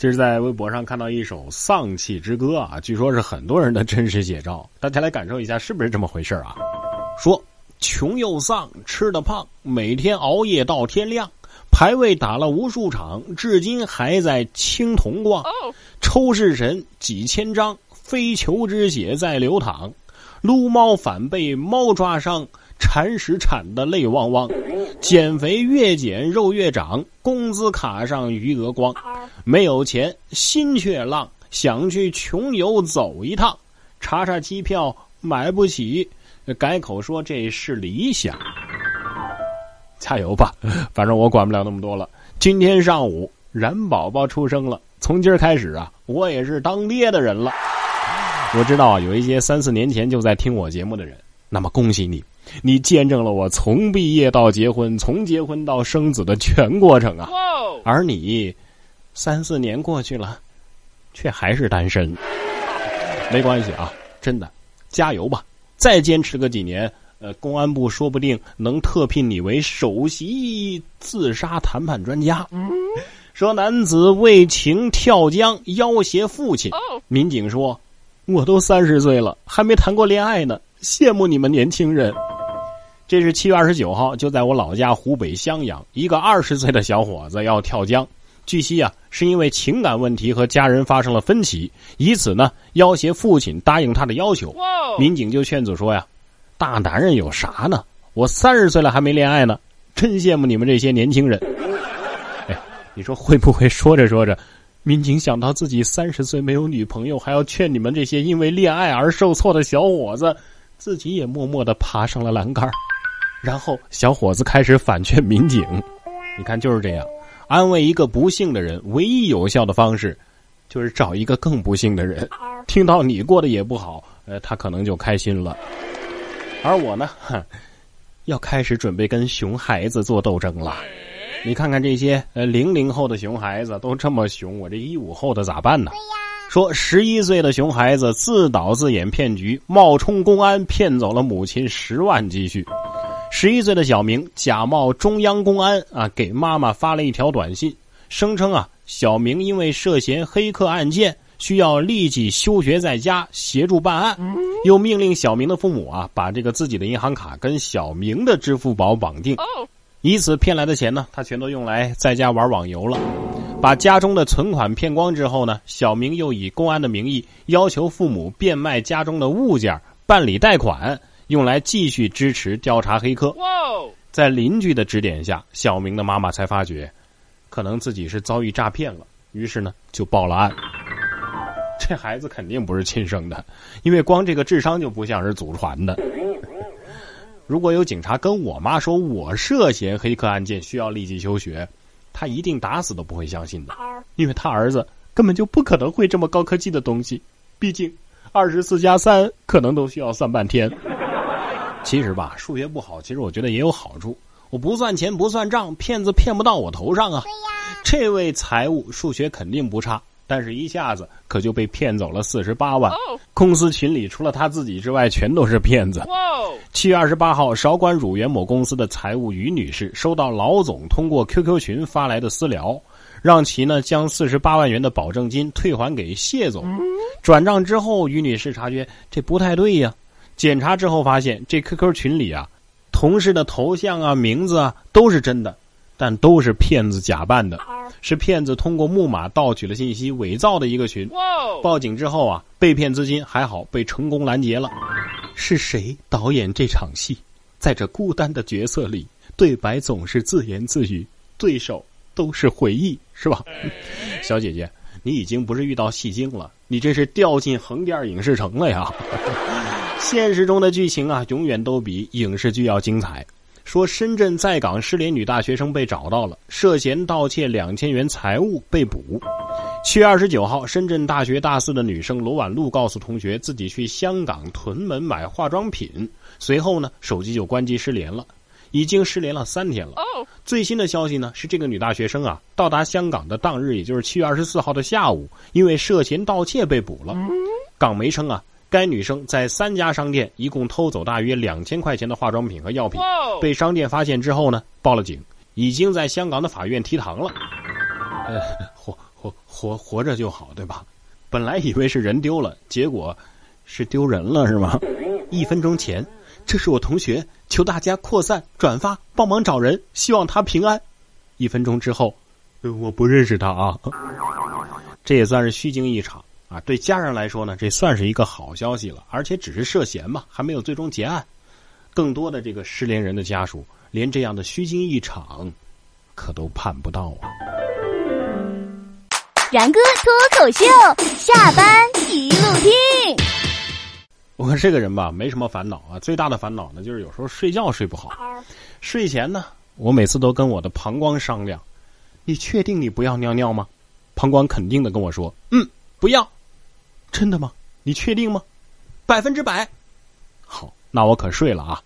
这是在微博上看到一首丧气之歌啊，据说是很多人的真实写照，大家来感受一下是不是这么回事啊？说穷又丧，吃的胖，每天熬夜到天亮，排位打了无数场，至今还在青铜逛。抽式神几千张，非酋之血在流淌，撸猫反被猫抓伤。铲屎铲的泪汪汪，减肥越减肉越长，工资卡上余额光，没有钱心却浪，想去穷游走一趟，查查机票买不起，改口说这是理想，加油吧，反正我管不了那么多了。今天上午冉宝宝出生了，从今儿开始啊，我也是当爹的人了。我知道啊，有一些三四年前就在听我节目的人，那么恭喜你。你见证了我从毕业到结婚，从结婚到生子的全过程啊！而你，三四年过去了，却还是单身。没关系啊，真的，加油吧！再坚持个几年，呃，公安部说不定能特聘你为首席自杀谈判专家。说男子为情跳江要挟父亲，民警说：“我都三十岁了，还没谈过恋爱呢，羡慕你们年轻人。”这是七月二十九号，就在我老家湖北襄阳，一个二十岁的小伙子要跳江。据悉啊，是因为情感问题和家人发生了分歧，以此呢要挟父亲答应他的要求。民警就劝阻说呀：“大男人有啥呢？我三十岁了还没恋爱呢，真羡慕你们这些年轻人。”哎，你说会不会说着说着，民警想到自己三十岁没有女朋友，还要劝你们这些因为恋爱而受挫的小伙子，自己也默默的爬上了栏杆然后小伙子开始反劝民警，你看就是这样，安慰一个不幸的人，唯一有效的方式，就是找一个更不幸的人。听到你过得也不好，呃，他可能就开心了。而我呢，要开始准备跟熊孩子做斗争了。你看看这些呃零零后的熊孩子都这么熊，我这一五后的咋办呢？说十一岁的熊孩子自导自演骗局，冒充公安骗走了母亲十万积蓄。十一岁的小明假冒中央公安啊，给妈妈发了一条短信，声称啊，小明因为涉嫌黑客案件，需要立即休学在家协助办案，又命令小明的父母啊，把这个自己的银行卡跟小明的支付宝绑定，以此骗来的钱呢，他全都用来在家玩网游了，把家中的存款骗光之后呢，小明又以公安的名义要求父母变卖家中的物件，办理贷款。用来继续支持调查黑客。在邻居的指点下，小明的妈妈才发觉，可能自己是遭遇诈骗了，于是呢就报了案。这孩子肯定不是亲生的，因为光这个智商就不像是祖传的。如果有警察跟我妈说我涉嫌黑客案件需要立即休学，她一定打死都不会相信的，因为她儿子根本就不可能会这么高科技的东西。毕竟二十四加三可能都需要算半天。其实吧，数学不好，其实我觉得也有好处。我不算钱不算账，骗子骗不到我头上啊。对呀，这位财务数学肯定不差，但是一下子可就被骗走了四十八万。公司群里除了他自己之外，全都是骗子。七月二十八号，韶关乳源某公司的财务于女士收到老总通过 QQ 群发来的私聊，让其呢将四十八万元的保证金退还给谢总。转账之后，于女士察觉这不太对呀。检查之后发现，这 QQ 群里啊，同事的头像啊、名字啊都是真的，但都是骗子假扮的，是骗子通过木马盗取了信息伪造的一个群。报警之后啊，被骗资金还好被成功拦截了。是谁导演这场戏？在这孤单的角色里，对白总是自言自语，对手都是回忆，是吧？小姐姐，你已经不是遇到戏精了，你这是掉进横店影视城了呀！现实中的剧情啊，永远都比影视剧要精彩。说深圳在港失联女大学生被找到了，涉嫌盗窃两千元财物被捕。七月二十九号，深圳大学大四的女生罗婉露告诉同学，自己去香港屯门买化妆品，随后呢，手机就关机失联了，已经失联了三天了。最新的消息呢，是这个女大学生啊，到达香港的当日，也就是七月二十四号的下午，因为涉嫌盗窃被捕了。港媒称啊。该女生在三家商店一共偷走大约两千块钱的化妆品和药品，被商店发现之后呢，报了警，已经在香港的法院提堂了。呃，活活活活着就好，对吧？本来以为是人丢了，结果是丢人了，是吗？一分钟前，这是我同学，求大家扩散转发，帮忙找人，希望他平安。一分钟之后，我不认识他啊。这也算是虚惊一场啊！对家人来说呢，这算是一个好消息了，而且只是涉嫌嘛，还没有最终结案。更多的这个失联人的家属，连这样的虚惊一场，可都盼不到啊！然哥脱口秀，下班一路听。我看这个人吧，没什么烦恼啊，最大的烦恼呢，就是有时候睡觉睡不好。睡前呢，我每次都跟我的膀胱商量：“你确定你不要尿尿吗？”膀胱肯定的跟我说：“嗯，不要。”真的吗？你确定吗？百分之百。好，那我可睡了啊。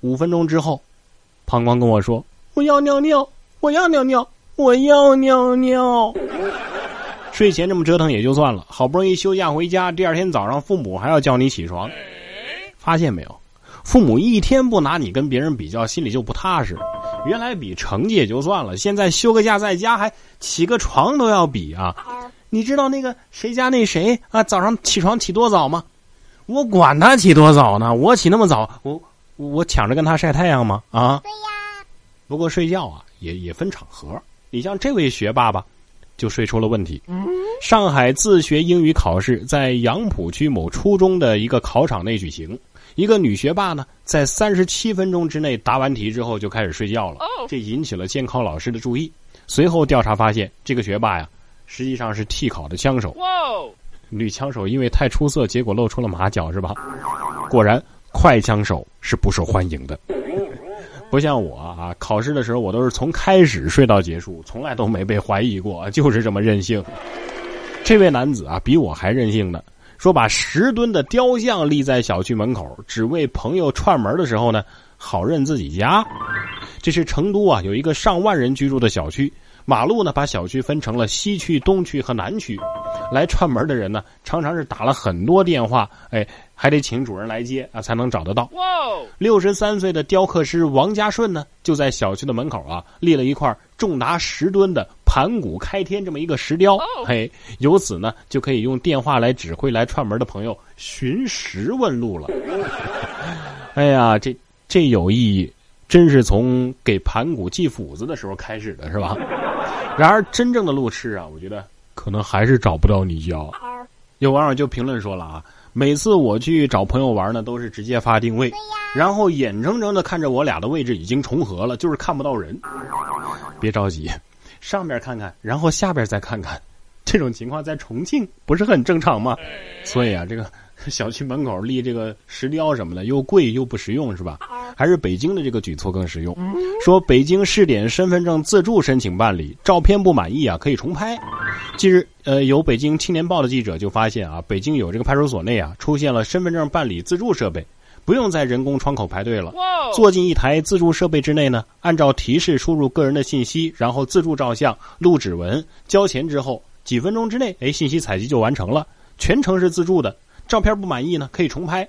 五分钟之后，膀胱跟我说：“我要尿尿，我要尿尿。”我要尿尿。睡前这么折腾也就算了，好不容易休假回家，第二天早上父母还要叫你起床。发现没有，父母一天不拿你跟别人比较，心里就不踏实。原来比成绩也就算了，现在休个假在家还起个床都要比啊！你知道那个谁家那谁啊，早上起床起多早吗？我管他起多早呢，我起那么早，我我抢着跟他晒太阳吗？啊？对呀。不过睡觉啊，也也分场合。你像这位学霸吧，就睡出了问题。上海自学英语考试在杨浦区某初中的一个考场内举行，一个女学霸呢，在三十七分钟之内答完题之后就开始睡觉了，这引起了监考老师的注意。随后调查发现，这个学霸呀，实际上是替考的枪手。女枪手因为太出色，结果露出了马脚，是吧？果然，快枪手是不受欢迎的。不像我啊，考试的时候我都是从开始睡到结束，从来都没被怀疑过，就是这么任性。这位男子啊，比我还任性呢，说把十吨的雕像立在小区门口，只为朋友串门的时候呢，好认自己家。这是成都啊，有一个上万人居住的小区。马路呢，把小区分成了西区、东区和南区。来串门的人呢，常常是打了很多电话，哎，还得请主人来接啊，才能找得到。六十三岁的雕刻师王家顺呢，就在小区的门口啊，立了一块重达十吨的盘古开天这么一个石雕。嘿，由此呢，就可以用电话来指挥来串门的朋友寻石问路了。哎呀，这这有意义，真是从给盘古祭斧子的时候开始的，是吧？然而，真正的路痴啊，我觉得可能还是找不到你家。有网友就评论说了啊，每次我去找朋友玩呢，都是直接发定位，然后眼睁睁的看着我俩的位置已经重合了，就是看不到人。别着急，上边看看，然后下边再看看，这种情况在重庆不是很正常吗？所以啊，这个。小区门口立这个石雕什么的，又贵又不实用，是吧？还是北京的这个举措更实用。说北京试点身份证自助申请办理，照片不满意啊，可以重拍。近日，呃，有北京青年报的记者就发现啊，北京有这个派出所内啊，出现了身份证办理自助设备，不用在人工窗口排队了。坐进一台自助设备之内呢，按照提示输入个人的信息，然后自助照相、录指纹、交钱之后，几分钟之内，哎，信息采集就完成了，全程是自助的。照片不满意呢，可以重拍，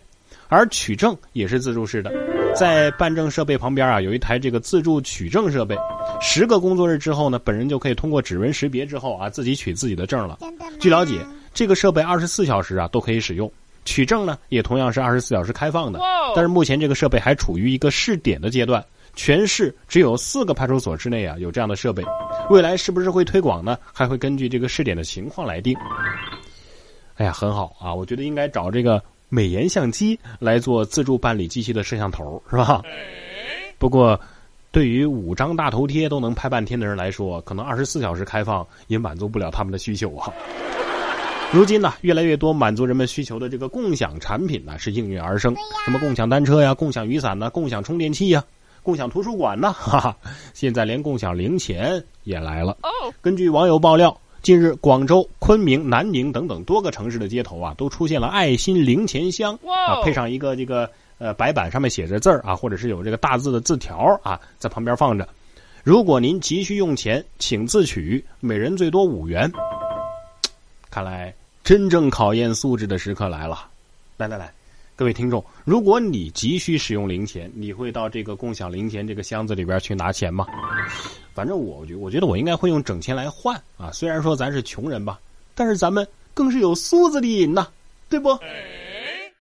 而取证也是自助式的，在办证设备旁边啊，有一台这个自助取证设备，十个工作日之后呢，本人就可以通过指纹识别之后啊，自己取自己的证了。据了解，这个设备二十四小时啊都可以使用，取证呢也同样是二十四小时开放的。但是目前这个设备还处于一个试点的阶段，全市只有四个派出所之内啊有这样的设备，未来是不是会推广呢？还会根据这个试点的情况来定。哎呀，很好啊！我觉得应该找这个美颜相机来做自助办理机器的摄像头，是吧？不过，对于五张大头贴都能拍半天的人来说，可能二十四小时开放也满足不了他们的需求啊。如今呢，越来越多满足人们需求的这个共享产品呢，是应运而生，什么共享单车呀、共享雨伞呐、共享充电器呀、共享图书馆呢，哈哈，现在连共享零钱也来了。根据网友爆料。近日，广州、昆明、南宁等等多个城市的街头啊，都出现了爱心零钱箱啊，配上一个这个呃白板，上面写着字儿啊，或者是有这个大字的字条啊，在旁边放着。如果您急需用钱，请自取，每人最多五元。看来真正考验素质的时刻来了。来来来，各位听众，如果你急需使用零钱，你会到这个共享零钱这个箱子里边去拿钱吗？反正我觉我觉得我应该会用整钱来换啊。虽然说咱是穷人吧，但是咱们更是有素质的人呐，对不？